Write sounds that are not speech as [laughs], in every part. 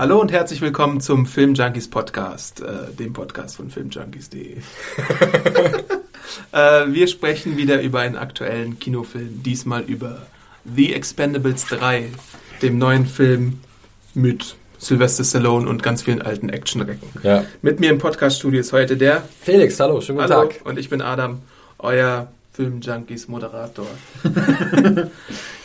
Hallo und herzlich willkommen zum Film Junkies Podcast, äh, dem Podcast von filmjunkies.de. [laughs] äh, wir sprechen wieder über einen aktuellen Kinofilm, diesmal über The Expendables 3, dem neuen Film mit Sylvester Stallone und ganz vielen alten Actionrecken. Ja. Mit mir im Podcaststudio ist heute der Felix, hallo, schönen guten Hallo Tag. und ich bin Adam, euer Film-Junkies Moderator. [laughs]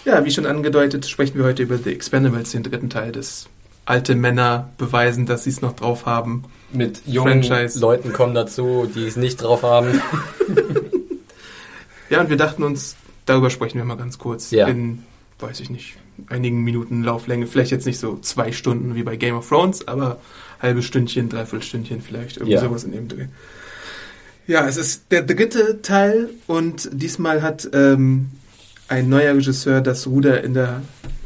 ja, wie schon angedeutet, sprechen wir heute über The Expendables, den dritten Teil des alte Männer beweisen, dass sie es noch drauf haben. Mit jungen Franchise. Leuten kommen dazu, die es nicht drauf haben. [laughs] Ja, und wir dachten uns, darüber sprechen wir mal ganz kurz Ja. in, weiß ich nicht, einigen Minuten Lauflänge. Vielleicht jetzt nicht so zwei Stunden wie bei Game of Thrones, aber halbe Stündchen, dreiviertel Stündchen vielleicht, irgendwie Ja. sowas in dem Dreh. Ja, es ist der dritte Teil und diesmal hat ähm, ein neuer Regisseur das Ruder in der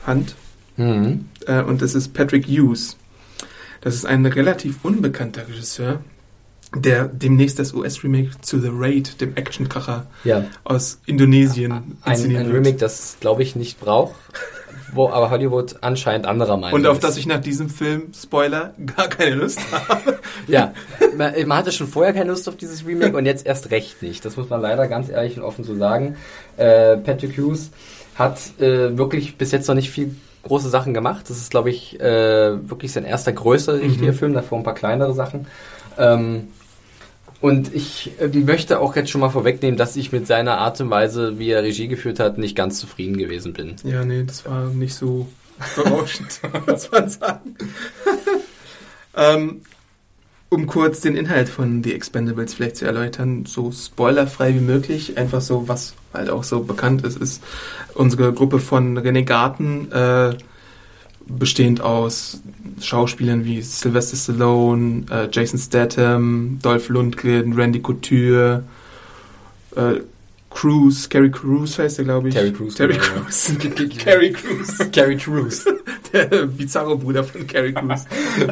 Hand Mhm. äh, und es ist Patrick Hughes. Das ist ein relativ unbekannter Regisseur, der demnächst das US-Remake zu The Raid, dem Actionkracher Ja, aus Indonesien ein, inszenieren ein wird. Remake, das glaube ich nicht braucht, wo aber Hollywood anscheinend anderer Meinung Und auf ist. das ich nach diesem Film, Spoiler, gar keine Lust habe. [laughs] Ja, man, man hatte schon vorher keine Lust auf dieses Remake und jetzt erst recht nicht. Das muss man leider ganz ehrlich und offen so sagen. Äh, Patrick Hughes hat äh, wirklich bis jetzt noch nicht viel große Sachen gemacht. Das ist, glaube ich, äh, wirklich sein erster richtiger Mhm. Film, davor ein paar kleinere Sachen. Ähm, und ich äh, möchte auch jetzt schon mal vorwegnehmen, dass ich mit seiner Art und Weise, wie er Regie geführt hat, nicht ganz zufrieden gewesen bin. Ja, nee, das war nicht so berauschend, [laughs] muss man sagen. [laughs] ähm, um kurz den Inhalt von The Expendables vielleicht zu erläutern, so spoilerfrei wie möglich, einfach so, was halt auch so bekannt ist, ist unsere Gruppe von Renegaten, äh, bestehend aus Schauspielern wie Sylvester Stallone, äh, Jason Statham, Dolph Lundgren, Randy Couture, äh, Cruz, Carrie Cruz heißt er, glaube ich. Terry genau, ja. Crews. Carrie Cruz. Carrie Crews. [laughs] Der Bizarro-Bruder von Carrie Crews.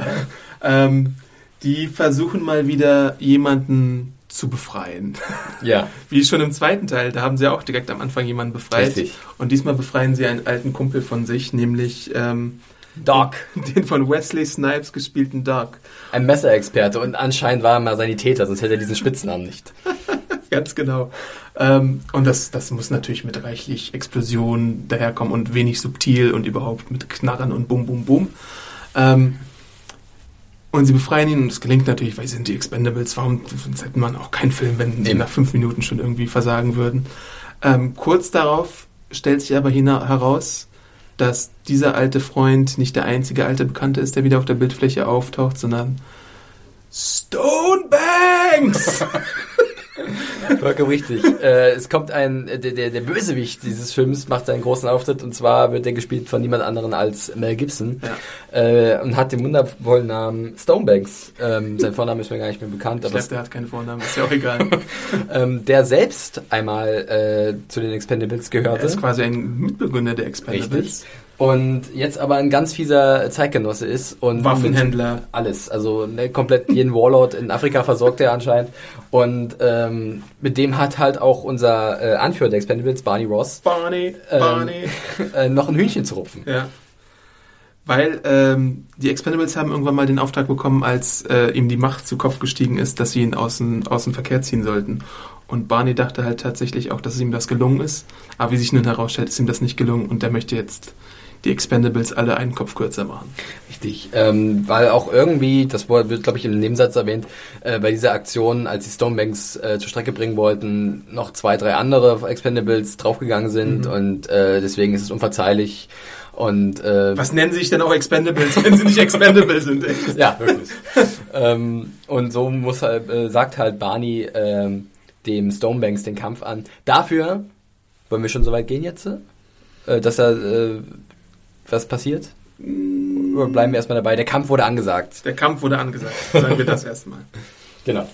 [laughs] ähm, die versuchen mal wieder jemanden zu befreien. Ja, [laughs] Wie schon im zweiten Teil, da haben sie auch direkt am Anfang jemanden befreit. richtig. Und diesmal befreien sie einen alten Kumpel von sich, nämlich ähm, Doc. [laughs] den von Wesley Snipes gespielten Doc. Ein Messerexperte und anscheinend war er mal Sanitäter, sonst hätte er diesen Spitznamen nicht. [laughs] Ganz genau. Ähm, und das, das muss natürlich mit reichlich Explosionen daherkommen und wenig subtil und überhaupt mit Knarren und Bum, Bum, Bum. Ähm, und sie befreien ihn und es gelingt natürlich, weil sie sind die Expendables. Warum hätte man auch keinen Film, wenn sie nach fünf Minuten schon irgendwie versagen würden. Ähm, kurz darauf stellt sich aber heraus, dass dieser alte Freund nicht der einzige alte Bekannte ist, der wieder auf der Bildfläche auftaucht, sondern Stonebanks! [laughs] Vollkommen richtig. äh, es kommt ein, äh, der, der, der Bösewicht dieses Films macht einen großen Auftritt und zwar wird er gespielt von niemand anderen als Mel Gibson Ja. äh, und hat den wundervollen Namen Stonebanks. Ähm, sein Vorname ist mir gar nicht mehr bekannt, Ich aber glaube, der hat keine Vornamen, ist ja auch egal. [laughs] ähm, der selbst einmal äh, zu den Expendables Er gehörte. ist quasi ein Mitbegründer der Expendables. Richtig. Und jetzt aber ein ganz fieser Zeitgenosse ist und Waffenhändler. alles, also ne, komplett jeden Warlord in Afrika versorgt er anscheinend und ähm, mit dem hat halt auch unser äh, Anführer der Expendables, Barney Ross, Barney, Ähm, Barney. [laughs] äh, noch ein Hühnchen zu rupfen. Ja. Weil ähm, die Expendables haben irgendwann mal den Auftrag bekommen, als äh, ihm die Macht zu Kopf gestiegen ist, dass sie ihn aus dem, aus dem Verkehr ziehen sollten. Und Barney dachte halt tatsächlich auch, dass ihm das gelungen ist. Aber wie sich nun herausstellt, ist ihm das nicht gelungen und der möchte jetzt die Expendables alle einen Kopf kürzer machen. Richtig, ähm, weil auch irgendwie, das wird glaube ich im Nebensatz erwähnt, äh, bei dieser Aktion, als die Stonebanks äh, zur Strecke bringen wollten, noch zwei, drei andere Expendables draufgegangen sind Mhm. und äh, deswegen ist es unverzeihlich und äh, Was nennen sie sich denn auch Expendables, wenn sie nicht Expendable sind? Echt? [laughs] Ja, wirklich. ähm, und so muss halt, äh, sagt halt Barney ähm, dem Stonebanks den Kampf an. Dafür Wollen wir schon so weit gehen jetzt? Äh, dass er äh, was passiert? Oder bleiben wir erstmal dabei? Der Kampf wurde angesagt. Der Kampf wurde angesagt. Sagen wir das [laughs] erstmal. Genau.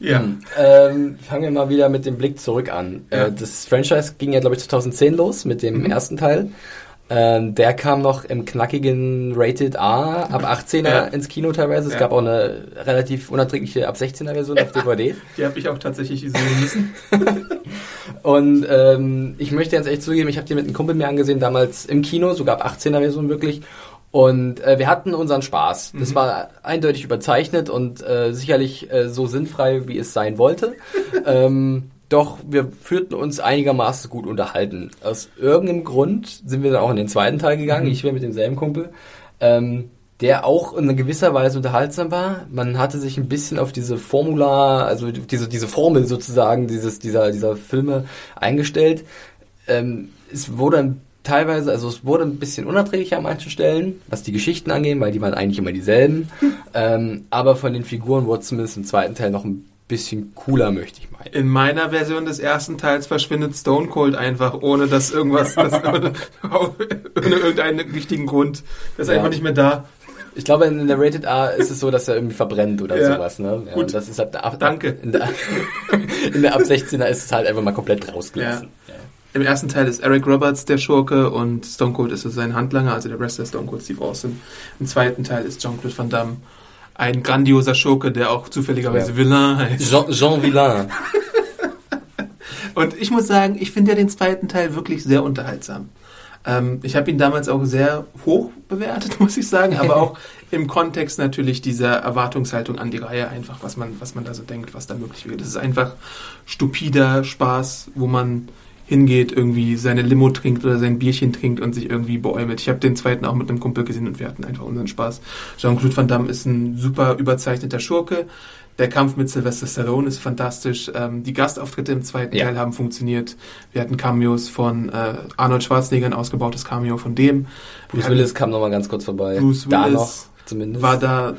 Ja. Hm. Ähm, fangen wir mal wieder mit dem Blick zurück an. Ja. Äh, das Franchise ging ja, glaube ich, 2010 los mit dem Mhm. ersten Teil. Ähm, der kam noch im knackigen Rated A ab 18er Ja. ins Kino teilweise. Es Ja. gab auch eine relativ unerträgliche ab 16er Version auf DVD. Die habe ich auch tatsächlich sehen müssen. [laughs] Und ähm, ich möchte ganz ehrlich zugeben, ich habe die mit einem Kumpel mir angesehen, damals im Kino, sogar ab 18er Version wirklich. Und äh, wir hatten unseren Spaß. Das Mhm. war eindeutig überzeichnet und äh, sicherlich äh, so sinnfrei, wie es sein wollte. [laughs] ähm, doch wir fühlten uns einigermaßen gut unterhalten. Aus irgendeinem Grund sind wir dann auch in den zweiten Teil gegangen. Mhm. Ich wäre mit demselben Kumpel. Ähm, der auch in gewisser Weise unterhaltsam war. Man hatte sich ein bisschen auf diese Formula, also diese, diese Formel sozusagen dieses, dieser, dieser Filme eingestellt. Ähm, es wurde ein teilweise, also es wurde ein bisschen unerträglicher an manchen Stellen, was die Geschichten angeht, weil die waren eigentlich immer dieselben. [laughs] ähm, aber von den Figuren wurde es zumindest im zweiten Teil noch ein bisschen cooler, möchte ich meinen. In meiner Version des ersten Teils verschwindet Stone Cold einfach, ohne dass irgendwas, [laughs] das, ohne, ohne irgendeinen wichtigen Grund. Das ist Ja. einfach nicht mehr da. Ich glaube, in der Rated A ist es so, dass er irgendwie verbrennt oder Ja. sowas. Ne? Ja, Gut. das ist ab, ab, Danke. In der, [laughs] in der ab 16er ist es halt einfach mal komplett rausgelassen. Ja. Im ersten Teil ist Eric Roberts der Schurke und Stone Cold ist so sein Handlanger, also der Wrestler Stone Cold Steve Austin. Im zweiten Teil ist Jean-Claude Van Damme ein grandioser Schurke, der auch zufälligerweise Ja. Villain heißt. Jean, Jean Villain. [laughs] Und ich muss sagen, ich finde ja den zweiten Teil wirklich sehr unterhaltsam. Ähm, ich habe ihn damals auch sehr hoch bewertet, [laughs] muss ich sagen, aber auch im Kontext natürlich dieser Erwartungshaltung an die Reihe einfach, was man, was man da so denkt, was da möglich wird. Das ist einfach stupider Spaß, wo man hingeht, irgendwie seine Limo trinkt oder sein Bierchen trinkt und sich irgendwie beäumelt. Ich habe den zweiten auch mit einem Kumpel gesehen und wir hatten einfach unseren Spaß. Jean-Claude Van Damme ist ein super überzeichneter Schurke. Der Kampf mit Sylvester Stallone ist fantastisch. Ähm, die Gastauftritte im zweiten Ja. Teil haben funktioniert. Wir hatten Cameos von äh, Arnold Schwarzenegger, ein ausgebautes Cameo von dem. Bruce Willis kam nochmal ganz kurz vorbei. Bruce da Willis noch zumindest. war da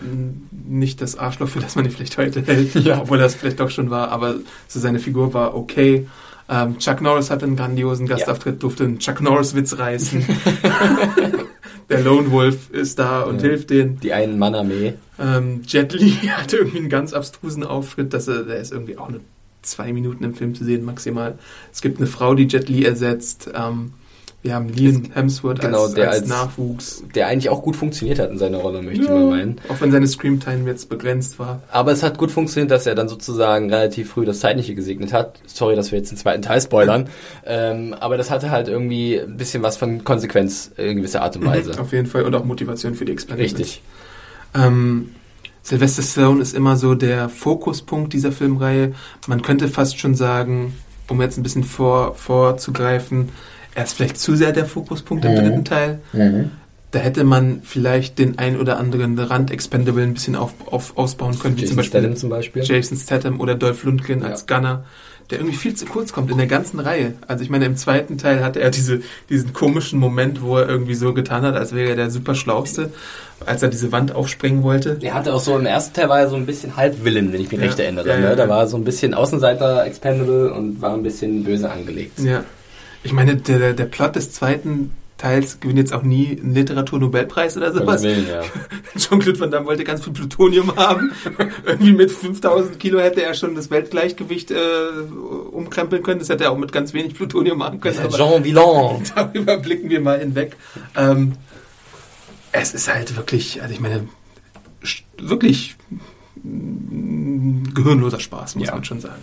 nicht das Arschloch, für das man ihn vielleicht heute hält, [laughs] Ja. obwohl er es vielleicht doch schon war, aber so seine Figur war okay. Ähm, Chuck Norris hatte einen grandiosen Gastauftritt, durfte einen Chuck Norris-Witz reißen. [laughs] Der Lone Wolf ist da und Ja. hilft denen. Die einen Mann-Armee. Ähm, Jet Li [laughs] hatte irgendwie einen ganz abstrusen Auftritt, dass er, der ist irgendwie auch nur zwei Minuten im Film zu sehen maximal. Es gibt eine Frau, die Jet Li ersetzt. Ähm, wir haben Liam Hemsworth genau, als, der als als- Nachwuchs. Der eigentlich auch gut funktioniert hat in seiner Rolle, möchte ich mal meinen. Auch wenn seine Screamtime jetzt begrenzt war. Aber es hat gut funktioniert, dass er dann sozusagen relativ früh das Zeitliche gesegnet hat. Sorry, dass wir jetzt den zweiten Teil spoilern. [laughs] ähm, aber das hatte halt irgendwie ein bisschen was von Konsequenz in gewisser Art und Weise. Mhm, Auf jeden Fall und auch Motivation für die Experimente. Richtig. Ähm, Sylvester Stallone ist immer so der Fokuspunkt dieser Filmreihe. Man könnte fast schon sagen, um jetzt ein bisschen vor, vorzugreifen, er ist vielleicht zu sehr der Fokuspunkt im Mhm. dritten Teil. Da hätte man vielleicht den ein oder anderen Rand-Expendable ein bisschen auf, auf, ausbauen können, wie Jason zum Beispiel Statham zum Beispiel. Jason Statham oder Dolph Lundgren Ja. als Gunner, der irgendwie viel zu kurz kommt in der ganzen Reihe. Also ich meine, im zweiten Teil hatte er diese, diesen komischen Moment, wo er irgendwie so getan hat, als wäre er der super Schlauste, als er diese Wand aufspringen wollte. Er hatte auch so im ersten Teil war er so ein bisschen halb Villain, wenn ich mich Ja. recht erinnere. Ja, ja, ne? ja. Da war er so ein bisschen Außenseiter Expendable und war ein bisschen böse angelegt. Ja. Ich meine, der, der- Plot des zweiten Teils gewinnt jetzt auch nie einen Literaturnobelpreis oder sowas. Willen, ja. [laughs] Jean-Claude Van Damme wollte ganz viel Plutonium haben. [laughs] Irgendwie mit 5000 Kilo hätte er schon das Weltgleichgewicht äh, umkrempeln können. Das hätte er auch mit ganz wenig Plutonium machen können. aber- Jean Villon. [laughs] darüber blicken wir mal hinweg. Ähm, es ist halt wirklich, also ich meine, wirklich mm, gehirnloser Spaß, muss Ja. man schon sagen.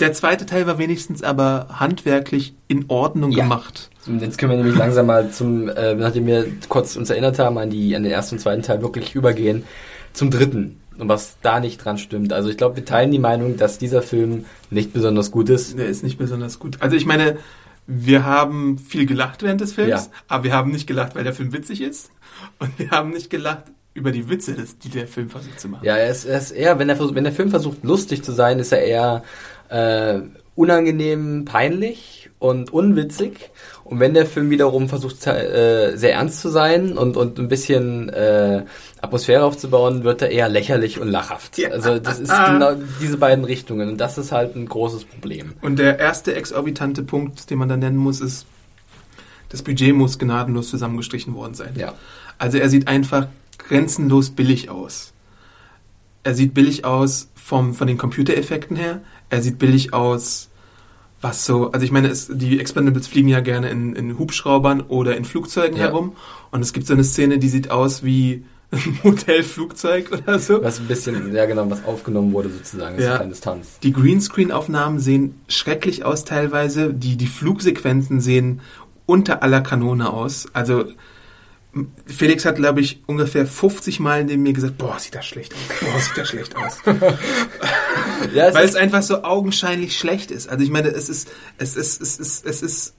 Der zweite Teil war wenigstens aber handwerklich in Ordnung Ja. gemacht. Jetzt können wir nämlich langsam mal zum, äh, nachdem wir kurz uns erinnert haben an, die, an den ersten und zweiten Teil, wirklich übergehen zum dritten. Und was da nicht dran stimmt. Also ich glaube, wir teilen die Meinung, dass dieser Film nicht besonders gut ist. Der ist nicht besonders gut. Also ich meine, wir haben viel gelacht während des Films, Ja. aber wir haben nicht gelacht, weil der Film witzig ist. Und wir haben nicht gelacht über die Witze, die der Film versucht zu machen. Ja, er ist, er ist eher, wenn Vers- wenn der Film versucht lustig zu sein, ist er eher äh, unangenehm, peinlich und unwitzig. Und wenn der Film wiederum versucht, äh, sehr ernst zu sein und, und ein bisschen äh, Atmosphäre aufzubauen, wird er eher lächerlich und lachhaft. Ja. Also das ist genau diese beiden Richtungen. Und das ist halt ein großes Problem. Und der erste exorbitante Punkt, den man da nennen muss, ist, das Budget muss gnadenlos zusammengestrichen worden sein. Ja. Also er sieht einfach grenzenlos billig aus. Er sieht billig aus vom, von den Computereffekten her. Er sieht billig aus, was so, also ich meine, es, die Expendables fliegen ja gerne in, in Hubschraubern oder in Flugzeugen ja. herum. Und es gibt so eine Szene, die sieht aus wie ein [laughs] Modellflugzeug oder so. Was ein bisschen, ja genau, was aufgenommen wurde sozusagen, ja. eine Distanz. Die Greenscreen-Aufnahmen sehen schrecklich aus teilweise. Die, die Flugsequenzen sehen unter aller Kanone aus. Also Felix hat, glaube ich, ungefähr 50 Mal neben mir gesagt, boah, sieht das schlecht aus, boah, sieht das schlecht aus. [laughs] ja, es Weil es einfach so augenscheinlich schlecht ist. Also ich meine, es ist, es ist, es ist, es ist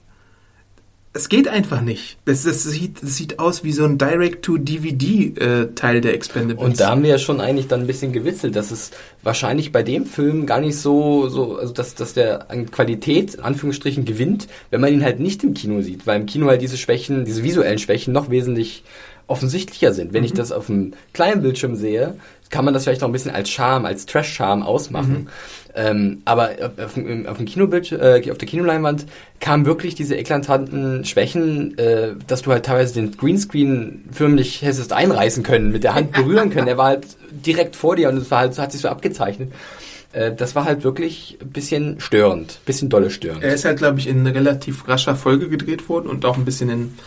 es geht einfach nicht. Das, das, sieht, das sieht aus wie so ein Direct-to-DVD-Teil äh, der Expendables. Und da haben wir ja schon eigentlich dann ein bisschen gewitzelt, dass es wahrscheinlich bei dem Film gar nicht so, so also dass, dass der an Qualität, in Anführungsstrichen, gewinnt, wenn man ihn halt nicht im Kino sieht, weil im Kino halt diese Schwächen, diese visuellen Schwächen noch wesentlich offensichtlicher sind. Wenn mhm. ich das auf einem kleinen Bildschirm sehe, kann man das vielleicht noch ein bisschen als Charme, als Trash-Charme ausmachen. Mhm. Ähm, aber auf, auf, dem Kinobild, äh, auf der Kinoleinwand kamen wirklich diese eklatanten Schwächen, äh, dass du halt teilweise den Greenscreen förmlich hättest einreißen können, mit der Hand berühren können. Er war halt direkt vor dir und es war halt, hat sich so abgezeichnet äh, das war halt wirklich ein bisschen störend, bisschen dolle störend. Er ist halt, glaube ich, in relativ rascher Folge gedreht worden und auch ein bisschen in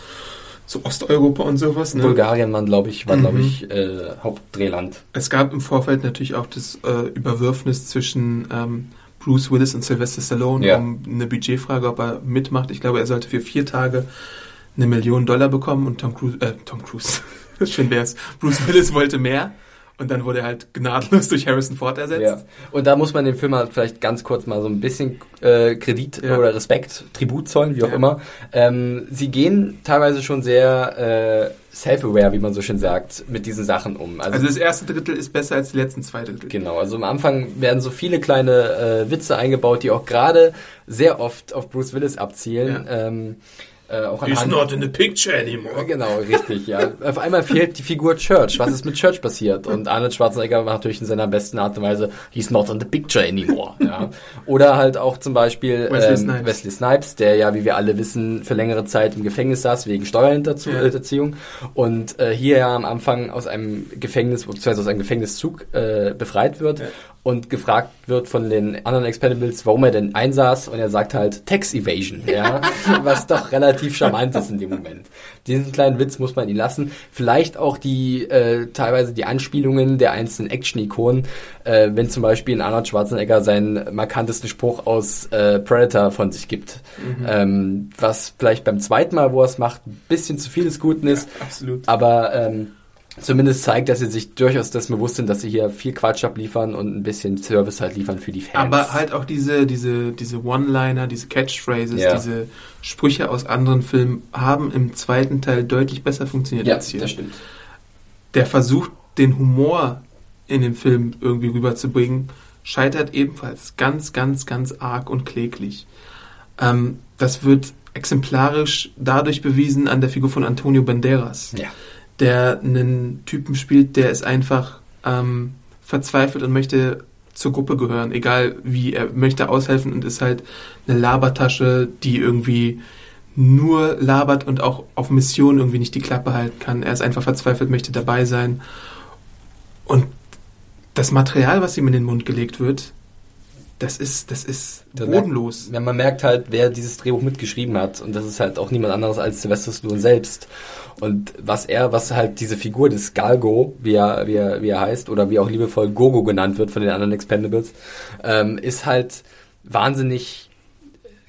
so Osteuropa und sowas. Ne? Bulgarien war, glaube ich, war, mhm. glaube ich, äh, Hauptdrehland. Es gab im Vorfeld natürlich auch das äh, Überwürfnis zwischen ähm, Bruce Willis und Sylvester Stallone ja. um eine Budgetfrage, ob er mitmacht. Ich glaube, er sollte für vier Tage eine Million Dollar bekommen und Tom Cruise, äh, Tom Cruise, [laughs] schön wär's, Bruce Willis wollte mehr. Und dann wurde er halt gnadenlos durch Harrison Ford ersetzt. Ja. Und da muss man dem Film halt vielleicht ganz kurz mal so ein bisschen äh, Kredit ja. oder Respekt, Tribut zollen, wie auch ja. immer. Ähm, sie gehen teilweise schon sehr äh, self-aware, wie man so schön sagt, mit diesen Sachen um. Also, also, das erste Drittel ist besser als die letzten zwei Drittel. Genau, also am Anfang werden so viele kleine äh, Witze eingebaut, die auch gerade sehr oft auf Bruce Willis abzielen. Ähm, äh, auch He's not in the picture anymore. Genau, richtig, ja. Auf einmal fehlt die Figur Church. Was ist mit Church passiert? Und Arnold Schwarzenegger macht natürlich in seiner besten Art und Weise, he's not in the picture anymore. Ja. Oder halt auch zum Beispiel Wesley, ähm, Snipes. Wesley Snipes, der ja, wie wir alle wissen, für längere Zeit im Gefängnis saß wegen Steuerhinterziehung ja. und äh, hier ja am Anfang aus einem Gefängnis, beziehungsweise aus einem Gefängniszug äh, befreit wird. Ja und gefragt wird von den anderen Expendables, warum er denn einsaß und er sagt halt Tax Evasion, ja, [laughs] was doch relativ charmant ist in dem Moment. Diesen kleinen Witz muss man ihn lassen. Vielleicht auch die äh, teilweise die Anspielungen der einzelnen Action-Ikonen, äh, wenn zum Beispiel in Arnold Schwarzenegger seinen markantesten Spruch aus äh, Predator von sich gibt, mhm. ähm, was vielleicht beim zweiten Mal, wo er es macht, ein bisschen zu viel des Guten ist, ja, [laughs] absolut. aber ähm, zumindest zeigt, dass sie sich durchaus das bewusst sind, dass sie hier viel Quatsch abliefern und ein bisschen Service halt liefern für die Fans. Aber halt auch diese, diese, diese One-Liner, diese Catchphrases, ja. diese Sprüche aus anderen Filmen haben im zweiten Teil deutlich besser funktioniert ja, als hier. das stimmt. Der versucht, den Humor in dem Film irgendwie rüberzubringen, scheitert ebenfalls ganz, ganz, ganz arg und kläglich. Ähm, das wird exemplarisch dadurch bewiesen an der Figur von Antonio Banderas. Ja der einen Typen spielt, der ist einfach ähm, verzweifelt und möchte zur Gruppe gehören, egal wie, er möchte aushelfen und ist halt eine Labertasche, die irgendwie nur labert und auch auf Mission irgendwie nicht die Klappe halten kann. Er ist einfach verzweifelt, möchte dabei sein. Und das Material, was ihm in den Mund gelegt wird, das ist, das ist bodenlos. Merkt, ja, man merkt halt, wer dieses Drehbuch mitgeschrieben hat. Und das ist halt auch niemand anderes als Sylvester Stallone selbst. Und was er, was halt diese Figur des Galgo, wie er, wie er, wie er heißt, oder wie auch liebevoll Gogo genannt wird von den anderen Expendables, ähm, ist halt wahnsinnig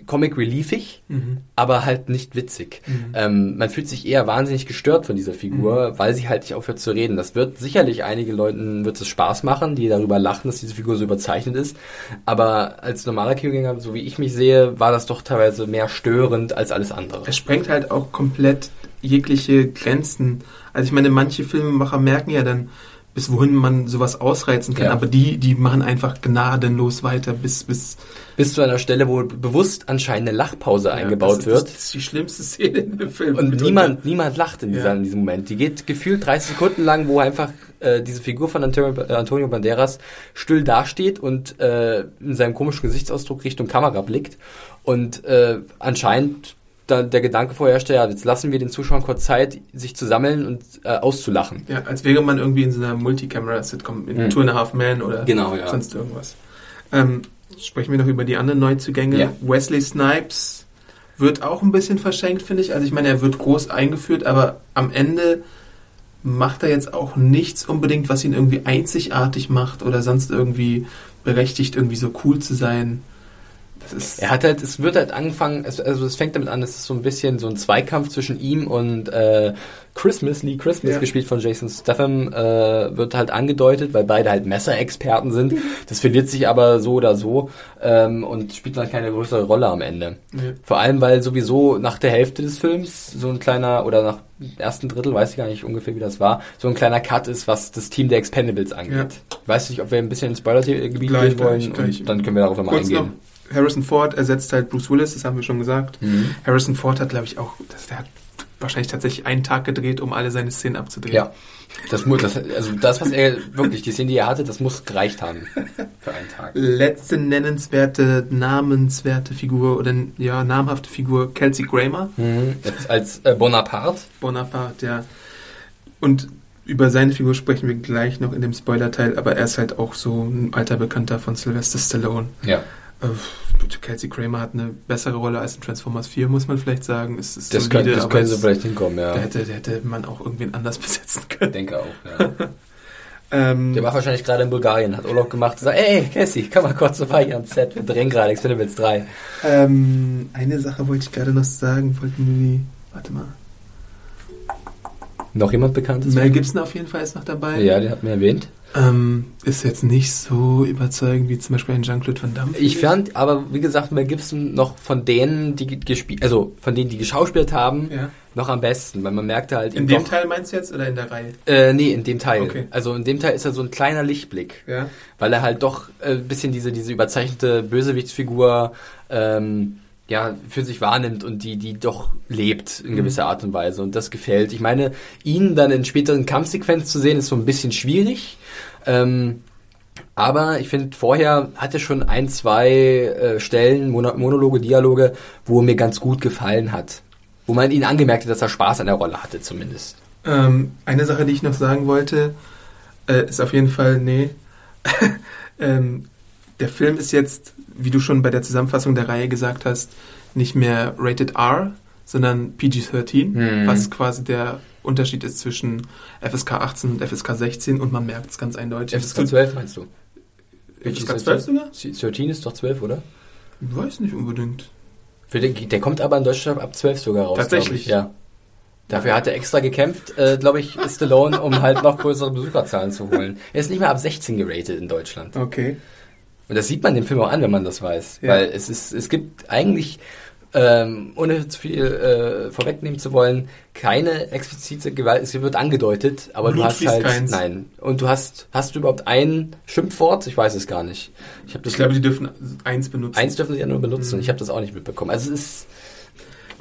Comic reliefig, mhm. aber halt nicht witzig. Mhm. Ähm, man fühlt sich eher wahnsinnig gestört von dieser Figur, mhm. weil sie halt nicht aufhört zu reden. Das wird sicherlich einigen Leuten wird es Spaß machen, die darüber lachen, dass diese Figur so überzeichnet ist. Aber als normaler Kinogänger, so wie ich mich sehe, war das doch teilweise mehr störend als alles andere. Es sprengt halt auch komplett jegliche Grenzen. Also ich meine, manche Filmemacher merken ja dann, bis wohin man sowas ausreizen kann. Ja. Aber die, die machen einfach gnadenlos weiter, bis, bis Bis zu einer Stelle, wo bewusst anscheinend eine Lachpause eingebaut das, wird. Das, das ist die schlimmste Szene in dem Film. Und Mitunter. niemand, niemand lacht in, dieser, Ja. in diesem Moment. Die geht gefühlt 30 Sekunden lang, wo einfach äh, diese Figur von Antonio, äh, Antonio Banderas still dasteht und äh, in seinem komischen Gesichtsausdruck Richtung Kamera blickt. Und äh, anscheinend dann der Gedanke vorherrscht, ja, jetzt lassen wir den Zuschauern kurz Zeit, sich zu sammeln und äh, auszulachen. Ja, als wäre man irgendwie in so einer Multicamera-Sitcom, in Hm. Two and a Half Men oder Genau, ja. sonst irgendwas. Ähm, sprechen wir noch über die anderen Neuzugänge. Ja. Wesley Snipes wird auch ein bisschen verschenkt, finde ich. Also ich meine, er wird groß eingeführt, aber am Ende macht er jetzt auch nichts unbedingt, was ihn irgendwie einzigartig macht oder sonst irgendwie berechtigt, irgendwie so cool zu sein. Er hat halt, es wird halt angefangen, es, also es fängt damit an, es ist so ein bisschen so ein Zweikampf zwischen ihm und äh, Christmas, Lee Christmas, Ja. gespielt von Jason Statham, äh, wird halt angedeutet, weil beide halt Messerexperten sind. [laughs] Das verliert sich aber so oder so ähm, und spielt dann keine größere Rolle am Ende. Ja. Vor allem, weil sowieso nach der Hälfte des Films so ein kleiner, oder nach ersten Drittel, weiß ich gar nicht ungefähr, wie das war, so ein kleiner Cut ist, was das Team der Expendables angeht. Ja. Ich weiß nicht, ob wir ein bisschen ins Spoiler-Gebiet gehen wollen gleich, gleich. und dann können wir darauf nochmal Kurz noch, eingehen. Harrison Ford ersetzt halt Bruce Willis, das haben wir schon gesagt. Mhm. Harrison Ford hat, glaube ich, auch, das, der hat wahrscheinlich tatsächlich einen Tag gedreht, um alle seine Szenen abzudrehen. Ja. Das muss, das, also das, was er wirklich, die Szene, die er hatte, das muss gereicht haben. Für einen Tag. Letzte nennenswerte, namenswerte Figur oder ja, namhafte Figur, Kelsey Grammer, Mhm. Als äh, Bonaparte. Bonaparte, ja. Und über seine Figur sprechen wir gleich noch in dem Spoiler-Teil, aber er ist halt auch so ein alter Bekannter von Sylvester Stallone. Ja. Äh, Kelsey Grammer hat eine bessere Rolle als in Transformers 4, muss man vielleicht sagen. Es ist Das, solide, können, das können sie vielleicht hinkommen, ja. Da hätte, da hätte man auch irgendwen anders [laughs] besetzen Ich können. denke auch, ja. [laughs] Ähm, Der war wahrscheinlich gerade in Bulgarien, hat Urlaub gemacht und sagt, ey, Cassie, komm mal kurz vorbei hier ans Set, wir drehen gerade Expendables 3. ähm, eine Sache wollte ich gerade noch sagen. Wollten wir die. Warte mal. Noch jemand Bekanntes? Mel Gibson auf jeden Fall ist noch dabei. Ja, den hat mir erwähnt. Ähm, ist jetzt nicht so überzeugend wie zum Beispiel ein Jean-Claude Van Damme. Ich fand aber, wie gesagt, Mel Gibson noch von denen, die gespielt, also von denen, die geschauspielt haben, Ja. noch am besten, weil man merkte halt In dem doch, Teil meinst du jetzt oder in der Reihe? Äh, nee, in dem Teil. Okay. Also in dem Teil ist er so ein kleiner Lichtblick. Ja. weil er halt doch äh, ein bisschen diese, diese überzeichnete Bösewichtsfigur ähm, ja, für sich wahrnimmt und die, die doch lebt in gewisser Art und Weise. Und das gefällt. Ich meine, ihn dann in späteren Kampfsequenzen zu sehen, ist so ein bisschen schwierig. Ähm, aber ich finde, vorher hat er schon ein, zwei äh, Stellen, Mono Monologe, Dialoge, wo er mir ganz gut gefallen hat. Wo man ihn angemerkt hat, dass er Spaß an der Rolle hatte, zumindest. Ähm, eine Sache, die ich noch sagen wollte, äh, ist auf jeden Fall, nee. [laughs] ähm, der Film ist jetzt, wie du schon bei der Zusammenfassung der Reihe gesagt hast, nicht mehr Rated R, sondern PG-13, Hm. was quasi der Unterschied ist zwischen FSK 18 und FSK 16 und man merkt es ganz eindeutig. FSK 12 meinst du? FSK 12 sogar? 13 ist doch 12, oder? Ich weiß nicht unbedingt. Den, der kommt aber in Deutschland ab 12 sogar raus. Tatsächlich? ja. Dafür hat er extra gekämpft, äh, glaube ich, Stallone, um halt noch größere Besucherzahlen zu holen. Er ist nicht mehr ab 16 geratet in Deutschland. Okay. Und das sieht man dem Film auch an, wenn man das weiß. Ja. Weil es ist, es gibt eigentlich, ähm, ohne zu viel äh, vorwegnehmen zu wollen, keine explizite Gewalt. Es wird angedeutet, aber Blut du hast halt keins. nein. Und du hast, hast du überhaupt ein Schimpfwort? Ich weiß es gar nicht. Ich Ich glaube, die dürfen eins benutzen. eins dürfen sie ja nur benutzen. Mhm. Ich habe das auch nicht mitbekommen. Also es ist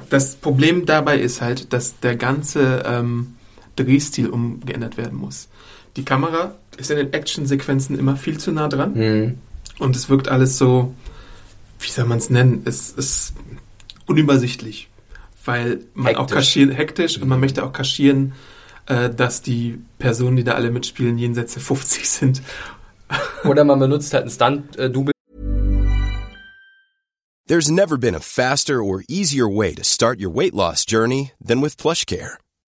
Das Problem dabei ist halt, dass der ganze ähm, Drehstil umgeändert werden muss. Die Kamera ist in den Actionsequenzen immer viel zu nah dran hm, und es wirkt alles so, wie soll man es nennen? Es ist unübersichtlich, weil man auch Hektisch. kaschieren, hektisch und man möchte auch kaschieren, äh, dass die Personen, die da alle mitspielen, jenseits der 50 sind. [laughs] Oder man benutzt halt einen Stunt-Double. There's never been a faster or easier way to start your weight loss journey than with PlushCare.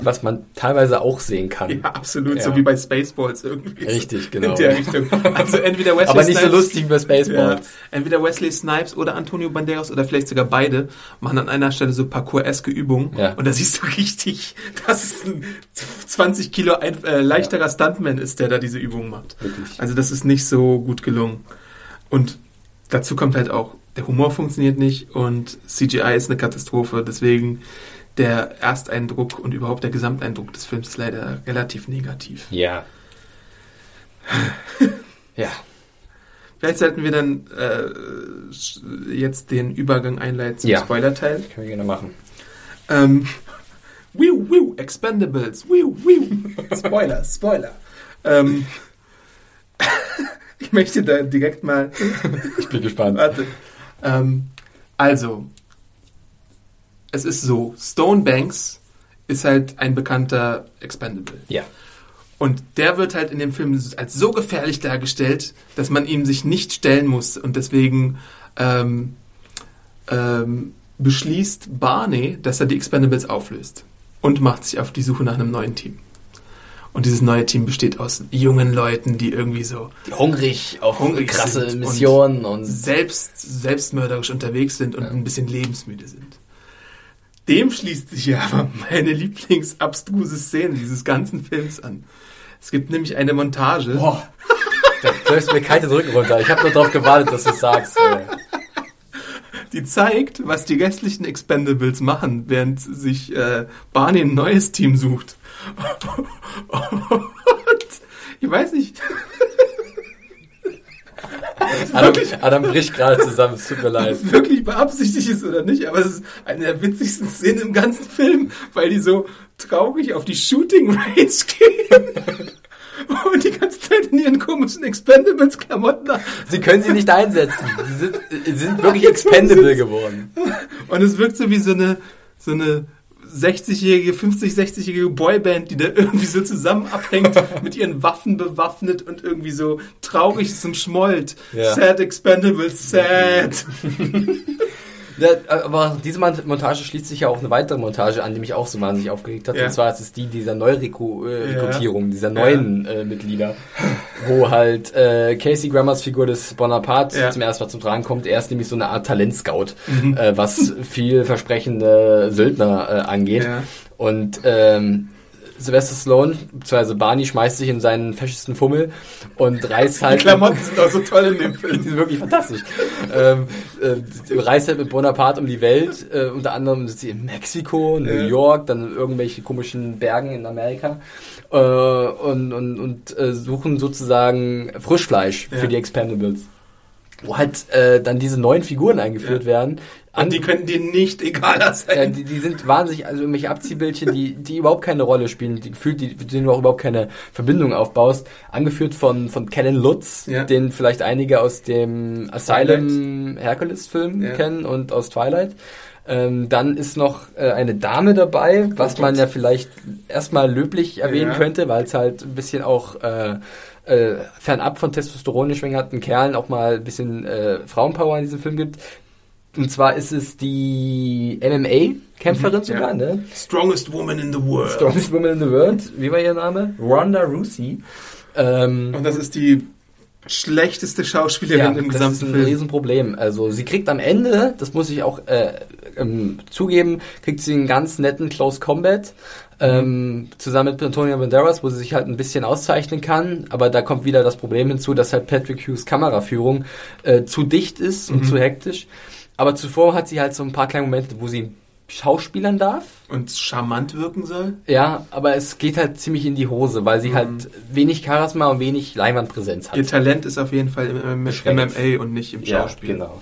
Was man teilweise auch sehen kann. Ja, absolut, Ja. so wie bei Spaceballs irgendwie. Richtig, so genau. In der Richtung. Also entweder Wesley Aber nicht so Snipes- lustig wie bei Spaceballs. Ja, entweder Wesley Snipes oder Antonio Banderas oder vielleicht sogar beide machen an einer Stelle so Parkour-eske Übungen. Ja. Und da siehst du richtig, dass es ein 20 Kilo ein, äh, leichterer Stuntman ist, der da diese Übungen macht. Wirklich. Also das ist nicht so gut gelungen. Und dazu kommt halt auch, der Humor funktioniert nicht und CGI ist eine Katastrophe. Deswegen der Ersteindruck und überhaupt der Gesamteindruck des Films ist leider relativ negativ. Ja. [laughs] ja. Vielleicht sollten wir dann äh, jetzt den Übergang einleiten zum Ja. Spoiler-Teil. Können wir gerne machen. Ähm, wiu, wiu, Expendables, wiu, wiu. Spoiler, Spoiler. Ähm, [laughs] ich möchte da direkt mal Ich bin gespannt. Warte. Ähm, also, es ist so, Stone Banks ist halt ein bekannter Expendable. Ja. Und der wird halt in dem Film als so gefährlich dargestellt, dass man ihm sich nicht stellen muss. Und deswegen ähm, ähm, beschließt Barney, dass er die Expendables auflöst und macht sich auf die Suche nach einem neuen Team. Und dieses neue Team besteht aus jungen Leuten, die irgendwie so Die hungrig auf Hungrig krasse Missionen und, selbst selbstmörderisch unterwegs sind und ein bisschen lebensmüde sind. Dem schließt sich ja aber meine lieblingsabstruse Szene dieses ganzen Films an. Es gibt nämlich eine Montage. Boah. Da läufst mir kalte Drücken runter. Ich habe nur darauf gewartet, dass du es sagst. ey. Die zeigt, was die restlichen Expendables machen, während sich äh, Barney ein neues Team sucht. [laughs] Und ich weiß nicht. Adam, Adam bricht gerade zusammen, es tut mir leid. es wirklich beabsichtigt ist oder nicht, aber es ist eine der witzigsten Szenen im ganzen Film, weil die so traurig auf die Shooting Range [laughs] gehen und die ganze Zeit in ihren komischen Expendables-Klamotten da. Sie können sie nicht einsetzen. Sie sind, sie sind wirklich expendable geworden. Und es wirkt so wie so eine, so eine 60-jährige, 50, 60-jährige Boyband, die da irgendwie so zusammen abhängt, [laughs] mit ihren Waffen bewaffnet und irgendwie so traurig zum Schmollt. Ja. Sad Expendables, sad. [laughs] Ja, aber diese Mon- Montage schließt sich ja auch eine weitere Montage an, die mich auch so wahnsinnig aufgeregt hat. Ja. Und zwar ist es die dieser Neurekrutierung, Ja. dieser neuen äh, Mitglieder, wo halt äh, Casey Grammers Figur des Bonaparte zum ersten Mal zum Tragen kommt. Er ist nämlich so eine Art Talentscout, äh, was [laughs] vielversprechende Söldner äh, angeht. Und ähm, Sylvester Stallone, beziehungsweise Barney, schmeißt sich in seinen feschesten Fummel und reißt Die halt... Klamotten sind auch so toll in dem [laughs] Die Film. sind wirklich fantastisch. ähm, äh, reist halt mit Bonaparte um die Welt. Äh, unter anderem sind sie in Mexiko, New Ja. York, dann irgendwelche komischen Bergen in Amerika. Äh, und und, und äh, suchen sozusagen Frischfleisch Ja. für die Expendables. Wo halt äh, dann diese neuen Figuren eingeführt Ja. werden. Und die könnten dir nicht egaler Ja, sein. die, die sind wahnsinnig, also irgendwelche Abziehbildchen, die, die überhaupt keine Rolle spielen, die gefühlt, die, mit denen du auch überhaupt keine Verbindung aufbaust. Angeführt von, von Kellen Lutz, Ja. den vielleicht einige aus dem Asylum Hercules-Film Ja. kennen und aus Twilight. Ähm, dann ist noch äh, eine Dame dabei, was man ja vielleicht erstmal löblich erwähnen Ja. könnte, weil es halt ein bisschen auch äh, äh, fernab von Testosteron geschwängerten Kerlen auch mal ein bisschen äh, Frauenpower in diesem Film gibt. Und zwar ist es die MMA-Kämpferin Mhm, sogar, ja. ne? Strongest woman in the world. Strongest Woman in the World. Wie war ihr Name? Ronda Rousey. Ähm, Und das ist die schlechteste Schauspielerin im das gesamten ist ein Film. Riesenproblem. Also sie kriegt am Ende, das muss ich auch äh, ähm, zugeben, kriegt sie einen ganz netten Close Combat ähm, zusammen mit Antonio Banderas, wo sie sich halt ein bisschen auszeichnen kann. Aber da kommt wieder das Problem hinzu, dass halt Patrick Hughes Kameraführung äh, zu dicht ist und zu hektisch. Aber zuvor hat sie halt so ein paar kleine Momente, wo sie schauspielern darf. Und charmant wirken soll. Ja, aber es geht halt ziemlich in die Hose, weil sie Mhm. halt wenig Charisma und wenig Leinwandpräsenz hat. Ihr Talent ist auf jeden Fall im MMA Beschränkt. und nicht im Ja, Schauspiel. genau.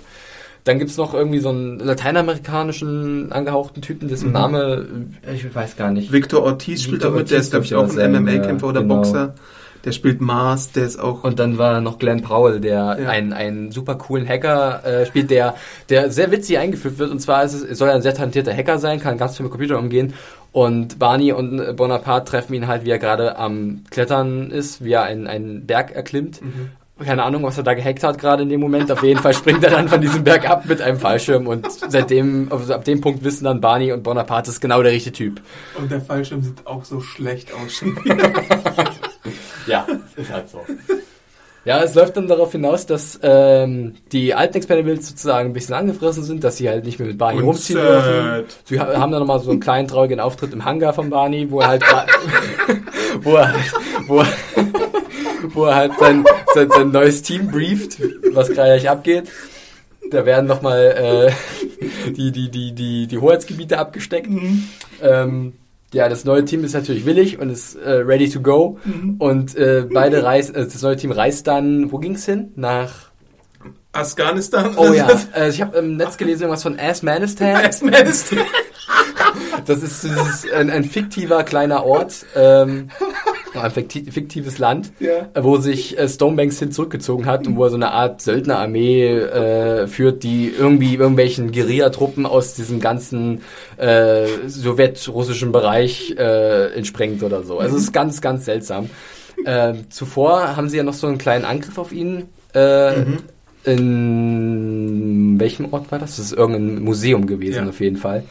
Dann gibt's noch irgendwie so einen lateinamerikanischen angehauchten Typen, dessen Mhm. Name, äh, ich weiß gar nicht. Victor Ortiz spielt Victor auch mit, der Ortiz ist, glaube ich, auch ein MMA-Kämpfer ja, oder genau. Boxer. Der spielt Mars, der ist auch. Und dann war noch Glenn Powell, der Ja. einen, einen super coolen Hacker äh, spielt, der, der sehr witzig eingeführt wird. Und zwar ist es, soll er ein sehr talentierter Hacker sein, kann ganz viel mit Computern umgehen. Und Barney und äh, Bonaparte treffen ihn halt, wie er gerade am Klettern ist, wie er einen, einen Berg erklimmt. keine Ahnung, was er da gehackt hat gerade in dem Moment. Auf jeden Fall springt er dann von diesem Berg ab mit einem Fallschirm und seitdem, also ab dem Punkt wissen dann Barney und Bonaparte ist genau der richtige Typ. Und der Fallschirm sieht auch so schlecht aus. [laughs] ja, [laughs] ist halt so. Ja, es läuft dann darauf hinaus, dass ähm, die alten Expendables sozusagen ein bisschen angefressen sind, dass sie halt nicht mehr mit Barney Und rumziehen sad. dürfen. Sie ha- haben dann nochmal so einen kleinen traurigen Auftritt im Hangar von Barney, wo er halt [laughs] wo er halt, wo er, [laughs] wo er halt sein, sein, sein neues Team brieft, was gerade gleich abgeht. Da werden nochmal äh, die, die, die, die, die Hoheitsgebiete abgesteckt. Ähm, ja, das neue Team ist natürlich willig und ist äh, ready to go. Und äh, beide reisen, äh, das neue Team reist dann, wo ging's hin? Nach. Afghanistan? Oh ja, [laughs] äh, ich habe im Netz gelesen irgendwas von Asmanistan. Asmanistan. Das ist, das ist ein, ein fiktiver kleiner Ort, ähm, [laughs] ein fikti- fiktives Land, Ja. äh, wo sich äh, Stonebanks hin zurückgezogen hat und wo er so eine Art Söldnerarmee äh, führt, die irgendwie irgendwelchen Guerillatruppen aus diesem ganzen äh, sowjetrussischen Bereich äh, entsprengt oder so. Also es ist ganz, ganz seltsam. Äh, zuvor haben sie ja noch so einen kleinen Angriff auf ihn. Äh, In welchem Ort war das? Das ist irgendein Museum gewesen, Ja. auf jeden Fall.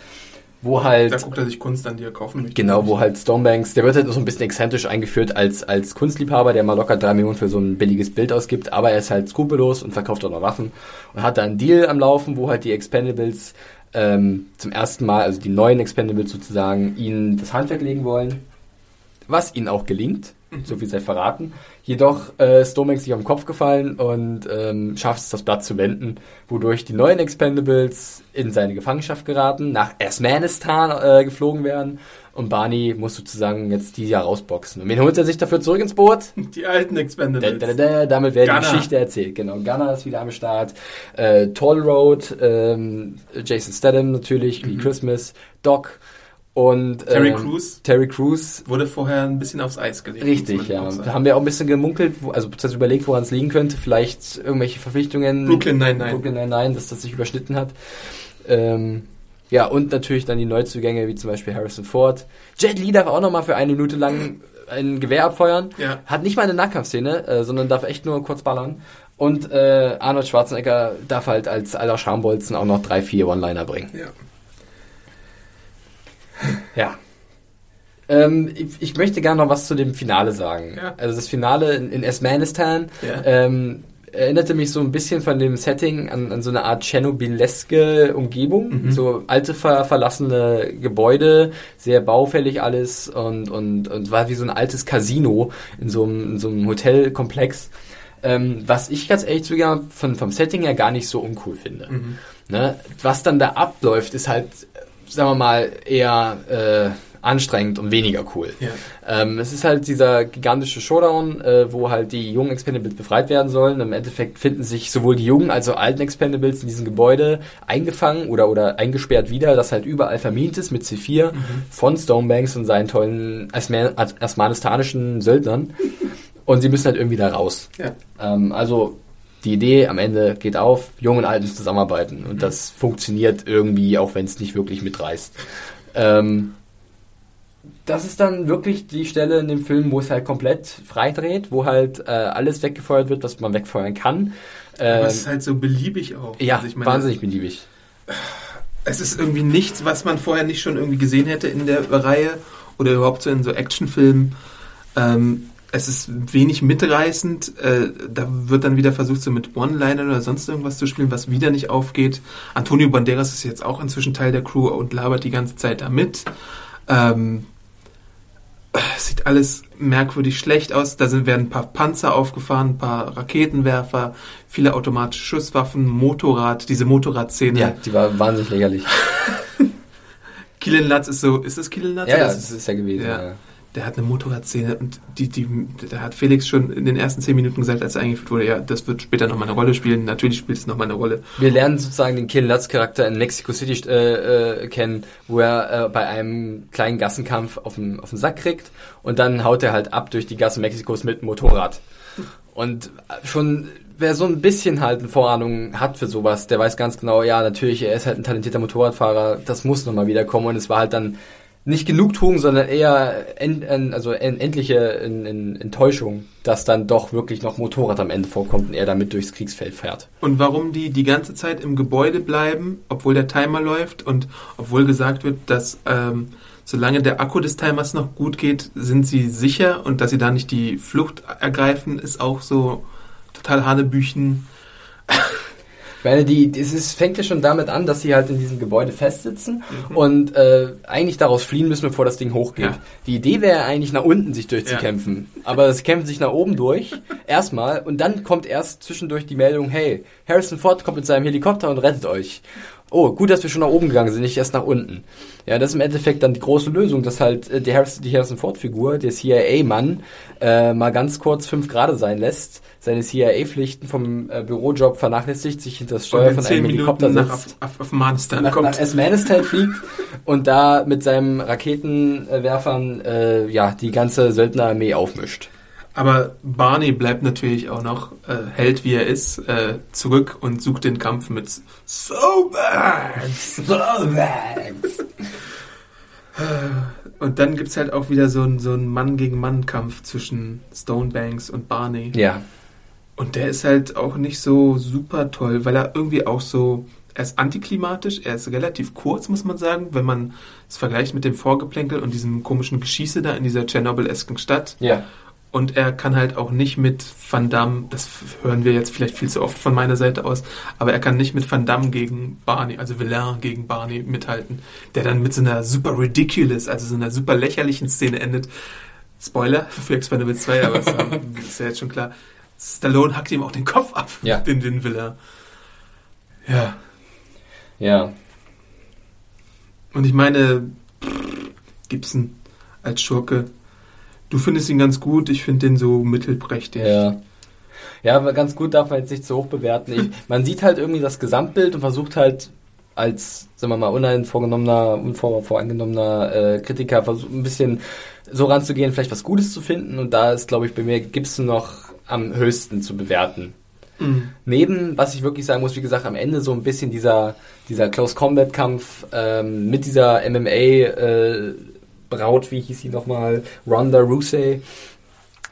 Wo halt Da guckt er sich Kunst an, die er kaufen möchte. Genau, wo halt Stonebanks, der wird halt so ein bisschen exzentrisch eingeführt als, als Kunstliebhaber, der mal locker drei Millionen für so ein billiges Bild ausgibt, aber er ist halt skrupellos und verkauft auch noch Waffen und hat da einen Deal am Laufen, wo halt die Expendables ähm, zum ersten Mal, also die neuen Expendables sozusagen, ihnen das Handwerk legen wollen, was ihnen auch gelingt, so viel sei verraten. Jedoch äh, ist Stonebanks sich auf den Kopf gefallen und ähm, schafft es, das Blatt zu wenden, wodurch die neuen Expendables in seine Gefangenschaft geraten, nach Asmanistan äh, geflogen werden und Barney muss sozusagen jetzt die ja rausboxen. Und wen holt er sich dafür zurück ins Boot? [laughs] Die alten Da, Expendables. da, da, da, damit wird die. Geschichte erzählt. Genau, Gunner ist wieder am Start. Äh, Toll Road, ähm, Jason Statham natürlich, Lee Christmas, Doc und. Terry ähm, Crews Terry Crews. wurde vorher ein bisschen aufs Eis gelegt. Richtig, ja. Da haben wir auch ein bisschen gemunkelt, wo, also beziehungsweise überlegt, woran es liegen könnte. Vielleicht irgendwelche Verpflichtungen. Brooklyn Nine-Nine. Brooklyn Nine-Nine, dass das sich überschnitten hat. Ähm, ja, und natürlich dann die Neuzugänge, wie zum Beispiel Harrison Ford. Jet Li darf auch nochmal für eine Minute lang ein Gewehr abfeuern. Ja. Hat nicht mal eine Nahkampfszene, äh, sondern darf echt nur kurz ballern. Und äh, Arnold Schwarzenegger darf halt als aller Schambolzen auch noch drei, vier One-Liner bringen. Ja. Ja. Ähm, ich, ich möchte gerne noch was zu dem Finale sagen. Ja. Also das Finale in, in Asmanistan Ja. ähm, erinnerte mich so ein bisschen von dem Setting an, an so eine Art Tschernobyleske Umgebung. Mhm. So alte, ver, verlassene Gebäude, sehr baufällig alles und, und, und war wie so ein altes Casino in so einem, in so einem Hotelkomplex. Ähm, was ich ganz ehrlich zugeben von, vom Setting her gar nicht so uncool finde. Mhm. Ne? Was dann da abläuft, ist halt, sagen wir mal, eher äh, anstrengend und weniger cool. Ja. Ähm, es ist halt dieser gigantische Showdown, äh, wo halt die jungen Expendables befreit werden sollen. Im Endeffekt finden sich sowohl die jungen als auch alten Expendables in diesem Gebäude eingefangen oder, oder eingesperrt wieder, das halt überall vermint ist mit C4 von Stonebanks und seinen tollen Asma- As- asmanistanischen Söldnern. Und sie müssen halt irgendwie da raus. Ja. Ähm, also die Idee am Ende geht auf, Jung und Alt müssen zusammenarbeiten. Und das funktioniert irgendwie, auch wenn es nicht wirklich mitreißt. Ähm, das ist dann wirklich die Stelle in dem Film, wo es halt komplett freidreht, wo halt äh, alles weggefeuert wird, was man wegfeuern kann. Aber Ähm, es ist halt so beliebig auch. ja, Also ich meine, wahnsinnig beliebig. Es ist irgendwie nichts, was man vorher nicht schon irgendwie gesehen hätte in der Reihe oder überhaupt so in so Actionfilmen. Ähm, es ist wenig mitreißend. Äh, da wird dann wieder versucht, so mit One-Liner oder sonst irgendwas zu spielen, was wieder nicht aufgeht. Antonio Banderas ist jetzt auch inzwischen Teil der Crew und labert die ganze Zeit da mit. Ähm, sieht alles merkwürdig schlecht aus. Da sind, werden ein paar Panzer aufgefahren, ein paar Raketenwerfer, viele automatische Schusswaffen, Motorrad, diese Motorradszene. Ja, die war wahnsinnig lächerlich. [laughs] Killen Latz ist so, ist das Killen Latz? ja, ja, das ist ja gewesen. Ja. Ja. Der hat eine Motorradszene und die, die, da hat Felix schon in den ersten zehn Minuten gesagt, als er eingeführt wurde, ja, das wird später nochmal eine Rolle spielen. Natürlich spielt es nochmal eine Rolle. Wir lernen sozusagen den Kill Lutz Charakter in Mexico City äh, äh, kennen, wo er äh, bei einem kleinen Gassenkampf auf den, auf den Sack kriegt und dann haut er halt ab durch die Gassen Mexikos mit Motorrad. Und schon wer so ein bisschen halt eine Vorahnung hat für sowas, der weiß ganz genau, ja, natürlich, er ist halt ein talentierter Motorradfahrer, das muss nochmal wiederkommen und es war halt dann nicht Genugtuung, sondern eher en, en, also en, endliche en, Enttäuschung, dass dann doch wirklich noch Motorrad am Ende vorkommt und er damit durchs Kriegsfeld fährt. Und warum die die ganze Zeit im Gebäude bleiben, obwohl der Timer läuft und obwohl gesagt wird, dass ähm, solange der Akku des Timers noch gut geht, sind sie sicher und dass sie da nicht die Flucht ergreifen, ist auch so total Hanebüchen. Weil die, es ist, fängt ja schon damit an, dass sie halt in diesem Gebäude festsitzen mhm. und äh, eigentlich daraus fliehen müssen, bevor das Ding hochgeht. Ja. Die Idee wäre eigentlich nach unten sich durchzukämpfen. Ja. Aber sie kämpfen sich nach oben durch, [laughs] erstmal, und dann kommt erst zwischendurch die Meldung, hey, Harrison Ford kommt mit seinem Helikopter und rettet euch oh, gut, dass wir schon nach oben gegangen sind, nicht erst nach unten. Ja, das ist im Endeffekt dann die große Lösung, dass halt äh, die, Harrison, die Harrison Ford-Figur, der CIA-Mann, äh, mal ganz kurz fünf Grade sein lässt, seine CIA-Pflichten vom äh, Bürojob vernachlässigt, sich hinter das Steuer von einem Helikopter setzt, nach Af Afghanistan nach, kommt. nach Afghanistan fliegt und da mit seinen Raketenwerfern äh, ja die ganze Söldnerarmee aufmischt. Aber Barney bleibt natürlich auch noch äh, Held, wie er ist, äh, zurück und sucht den Kampf mit Sobags. Sobags. und dann gibt es halt auch wieder so einen so Mann gegen Mann Kampf zwischen Stonebanks und Barney. Ja. Und der ist halt auch nicht so super toll, weil er irgendwie auch so, er ist antiklimatisch, er ist relativ kurz, muss man sagen, wenn man es vergleicht mit dem Vorgeplänkel und diesem komischen Geschieße da in dieser Tschernobyl-esken Stadt. Ja. Und er kann halt auch nicht mit Van Damme, das hören wir jetzt vielleicht viel zu oft von meiner Seite aus, aber er kann nicht mit Van Damme gegen Barney, also Villain gegen Barney mithalten, der dann mit so einer super ridiculous, also so einer super lächerlichen Szene endet. Spoiler für Expendables 2, aber das [laughs] ist ja jetzt schon klar. Stallone hackt ihm auch den Kopf ab, ja. den, den Villain. Ja. Ja. Und ich meine, Gibson als Schurke Du findest ihn ganz gut, ich finde den so mittelprächtig. Ja. Ja, aber ganz gut darf man jetzt nicht so hoch bewerten. Ich, [laughs] man sieht halt irgendwie das Gesamtbild und versucht halt als, sagen wir mal, unvorgenommener, unvoreingenommener äh, Kritiker versucht ein bisschen so ranzugehen, vielleicht was Gutes zu finden. Und da ist, glaube ich, bei mir gibt's noch am höchsten zu bewerten. Mhm. Neben, was ich wirklich sagen muss, wie gesagt, am Ende so ein bisschen dieser, dieser Close Combat Kampf ähm, mit dieser MMA äh, Braut, wie hieß sie nochmal, Ronda Rousey,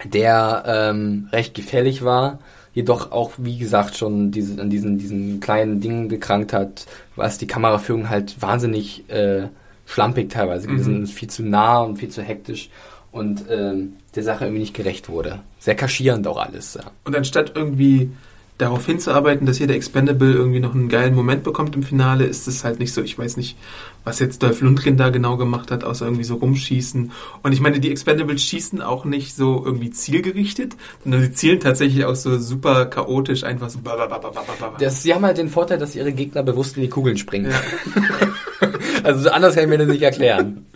der ähm, recht gefährlich war, jedoch auch, wie gesagt, schon diese, an diesen, diesen kleinen Dingen gekrankt hat, was die Kameraführung halt wahnsinnig äh, schlampig teilweise mhm. gewesen ist, viel zu nah und viel zu hektisch und ähm, der Sache irgendwie nicht gerecht wurde. Sehr kaschierend auch alles. Ja. Und anstatt irgendwie darauf hinzuarbeiten, dass jeder Expendable irgendwie noch einen geilen Moment bekommt im Finale, ist es halt nicht so. Ich weiß nicht, was jetzt Dolph Lundgren da genau gemacht hat, außer irgendwie so rumschießen. Und ich meine, die Expendables schießen auch nicht so irgendwie zielgerichtet, sondern sie zielen tatsächlich auch so super chaotisch, einfach so. Das, sie haben halt den Vorteil, dass ihre Gegner bewusst in die Kugeln springen. Ja. [laughs] also anders kann ich mir das nicht erklären.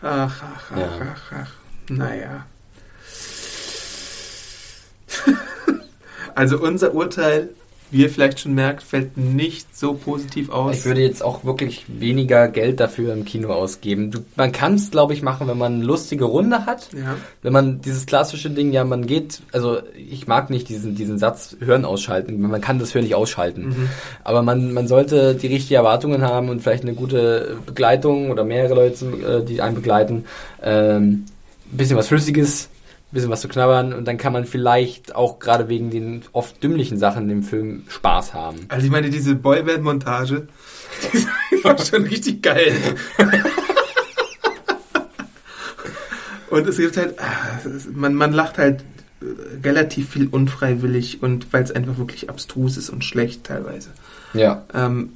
Ach, ach, ach, ja. ach, ach. Naja. Also unser Urteil, wie ihr vielleicht schon merkt, fällt nicht so positiv aus. Ich würde jetzt auch wirklich weniger Geld dafür im Kino ausgeben. Du, man kann es, glaube ich, machen, wenn man eine lustige Runde hat. Ja. Wenn man dieses klassische Ding, ja, man geht, also ich mag nicht diesen, diesen Satz Hören ausschalten. Man kann das Hören nicht ausschalten. Mhm. Aber man, man sollte die richtigen Erwartungen haben und vielleicht eine gute Begleitung oder mehrere Leute, äh, die einen begleiten. Ähm, bisschen was Flüssiges, bisschen was zu knabbern und dann kann man vielleicht auch gerade wegen den oft dümmlichen Sachen im Film Spaß haben. Also ich meine, diese Boyband-Montage, [laughs] die war schon richtig geil. [laughs] und es gibt halt, ah, man, man lacht halt äh, relativ viel unfreiwillig und weil es einfach wirklich abstrus ist und schlecht teilweise. Ja. Ähm,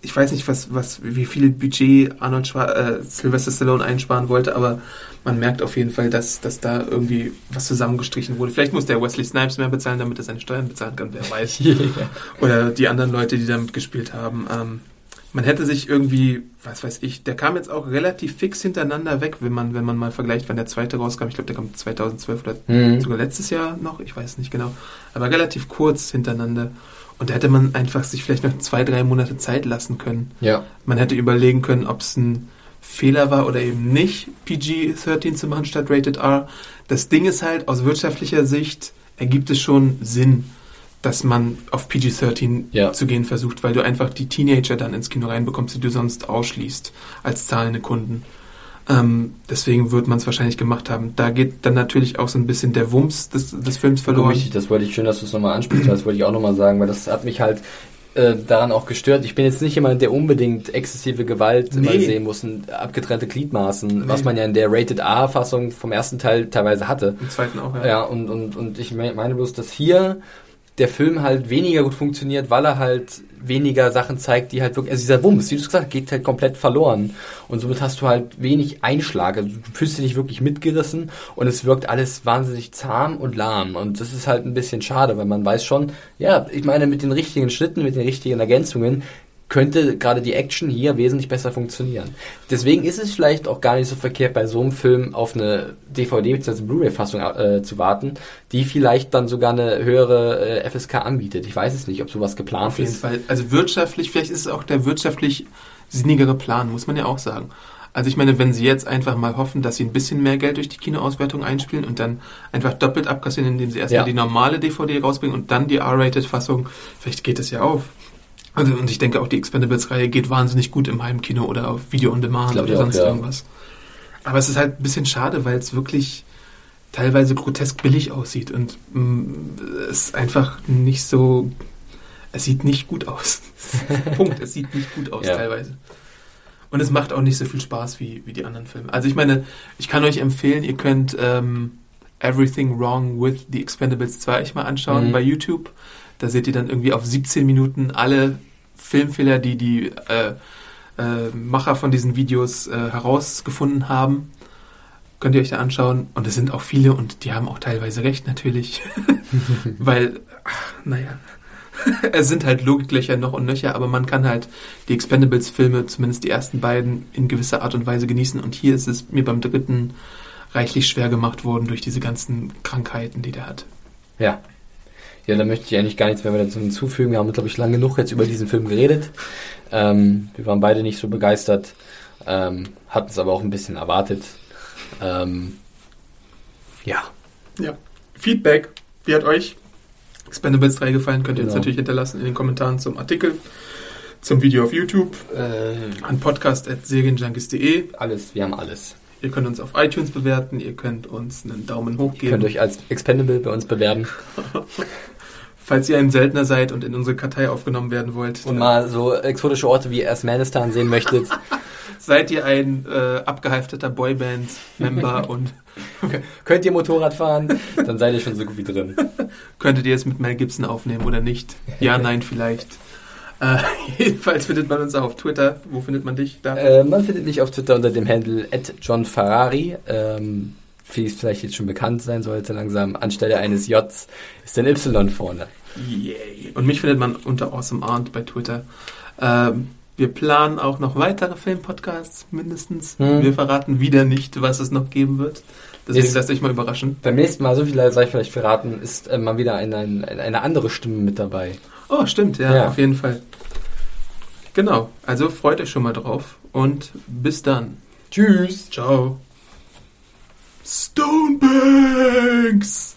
ich weiß nicht, was, was, wie viel Budget Arnold Schwar äh, Sylvester Stallone einsparen wollte, aber man merkt auf jeden Fall, dass, dass da irgendwie was zusammengestrichen wurde. Vielleicht muss der Wesley Snipes mehr bezahlen, damit er seine Steuern bezahlen kann, wer weiß. [laughs] yeah. Oder die anderen Leute, die damit gespielt haben. Ähm, man hätte sich irgendwie, was weiß ich, der kam jetzt auch relativ fix hintereinander weg, wenn man, wenn man mal vergleicht, wann der zweite rauskam. Ich glaube, der kam 2012 oder mhm. sogar letztes Jahr noch, ich weiß nicht genau. Aber relativ kurz hintereinander. Und da hätte man einfach sich vielleicht noch zwei, drei Monate Zeit lassen können. Ja. Man hätte überlegen können, ob es ein Fehler war oder eben nicht, PG-13 zu machen statt Rated R. Das Ding ist halt, aus wirtschaftlicher Sicht ergibt es schon Sinn. dass man auf PG-13 Ja. zu gehen versucht, weil du einfach die Teenager dann ins Kino reinbekommst, die du sonst ausschließt als zahlende Kunden. Ähm, deswegen wird man es wahrscheinlich gemacht haben. Da geht dann natürlich auch so ein bisschen der Wumms des, des Films verloren. Richtig, das wollte ich schön, dass du es nochmal ansprichst, das wollte ich auch nochmal sagen, weil das hat mich halt äh, daran auch gestört. Ich bin jetzt nicht jemand, der unbedingt exzessive Gewalt Nee. sehen muss, abgetrennte Gliedmaßen, Nee. was man ja in der Rated R-Fassung vom ersten Teil teilweise hatte. Im zweiten auch, ja. Ja, und, und, und ich me- meine bloß, dass hier der Film halt weniger gut funktioniert, weil er halt weniger Sachen zeigt, die halt wirklich, also dieser Wumms, wie du es gesagt hast, geht halt komplett verloren. Und somit hast du halt wenig Einschlag. Also du fühlst dich nicht wirklich mitgerissen und es wirkt alles wahnsinnig zahm und lahm. Und das ist halt ein bisschen schade, weil man weiß schon, ja, ich meine, mit den richtigen Schnitten, mit den richtigen Ergänzungen könnte gerade die Action hier wesentlich besser funktionieren. Deswegen ist es vielleicht auch gar nicht so verkehrt, bei so einem Film auf eine DVD bzw. Blu-ray-Fassung äh, zu warten, die vielleicht dann sogar eine höhere äh, FSK anbietet. Ich weiß es nicht, ob sowas geplant Auf jeden ist. Fall. Also wirtschaftlich, vielleicht ist es auch der wirtschaftlich sinnigere Plan, muss man ja auch sagen. Also ich meine, wenn sie jetzt einfach mal hoffen, dass sie ein bisschen mehr Geld durch die Kinoauswertung einspielen und dann einfach doppelt abkassieren, indem sie erstmal Ja. die normale DVD rausbringen und dann die R-Rated-Fassung, vielleicht geht es ja auf. Also und ich denke auch die Expendables-Reihe geht wahnsinnig gut im Heimkino oder auf Video on Demand oder ich auch, sonst ja. irgendwas. Aber es ist halt ein bisschen schade, weil es wirklich teilweise grotesk billig aussieht und mm, es einfach nicht so, es sieht nicht gut aus. [laughs] Punkt, es sieht nicht gut aus Ja. teilweise. Und es macht auch nicht so viel Spaß wie, wie die anderen Filme. Also ich meine, ich kann euch empfehlen, ihr könnt ähm, Everything Wrong with the Expendables 2 euch mal anschauen Mhm. bei YouTube. Da seht ihr dann irgendwie auf 17 Minuten alle Filmfehler, die die äh, äh, Macher von diesen Videos äh, herausgefunden haben. Könnt ihr euch da anschauen. Und es sind auch viele und die haben auch teilweise recht natürlich. [laughs] Weil, ach, naja, [laughs] es sind halt Logiklöcher noch und nöcher, aber man kann halt die Expendables-Filme, zumindest die ersten beiden, in gewisser Art und Weise genießen. Und hier ist es mir beim dritten reichlich schwer gemacht worden durch diese ganzen Krankheiten, die der hat. Ja. Ja, da möchte ich eigentlich gar nichts mehr dazu hinzufügen. Wir haben, glaube ich, lang genug jetzt über diesen Film geredet. Ähm, wir waren beide nicht so begeistert, ähm, hatten es aber auch ein bisschen erwartet. Ähm, ja. Ja. Feedback, wie hat euch Expendables 3 gefallen? Könnt ihr uns Genau. natürlich hinterlassen in den Kommentaren zum Artikel, zum Video auf YouTube, Äh, an podcast.serienjunkies.de. alles, wir haben alles. Ihr könnt uns auf iTunes bewerten, ihr könnt uns einen Daumen hoch Ihr geben. könnt euch als Expendable bei uns bewerben [laughs] Falls ihr ein Seltener seid und in unsere Kartei aufgenommen werden wollt, und mal so exotische Orte wie Erstmanistan sehen möchtet. [laughs] seid ihr ein äh, abgehalfterter Boyband-Member [laughs] und Könnt ihr Motorrad fahren, dann seid ihr schon so gut wie drin. [laughs] könntet ihr es mit Mel Gibson aufnehmen oder nicht? Ja, nein, vielleicht. Äh, jedenfalls findet man uns auch auf Twitter. Wo findet man dich da? Äh, man findet mich auf Twitter unter dem Handle @johnferrari. Ähm, wie es vielleicht jetzt schon bekannt sein sollte, langsam anstelle eines Js ist ein Y vorne. Yay. Und mich findet man unter Awesome Arndt bei Twitter. Ähm, wir planen auch noch weitere Filmpodcasts, mindestens. Hm. Wir verraten wieder nicht, was es noch geben wird. Deswegen Ist- lasst euch mal überraschen. Beim nächsten Mal, so viel sei ich vielleicht verraten, ist äh, mal wieder eine, eine, eine andere Stimme mit dabei. Oh, stimmt, ja, Ja. auf jeden Fall. Genau, also freut euch schon mal drauf und bis dann. Tschüss! Ciao. Stonebanks!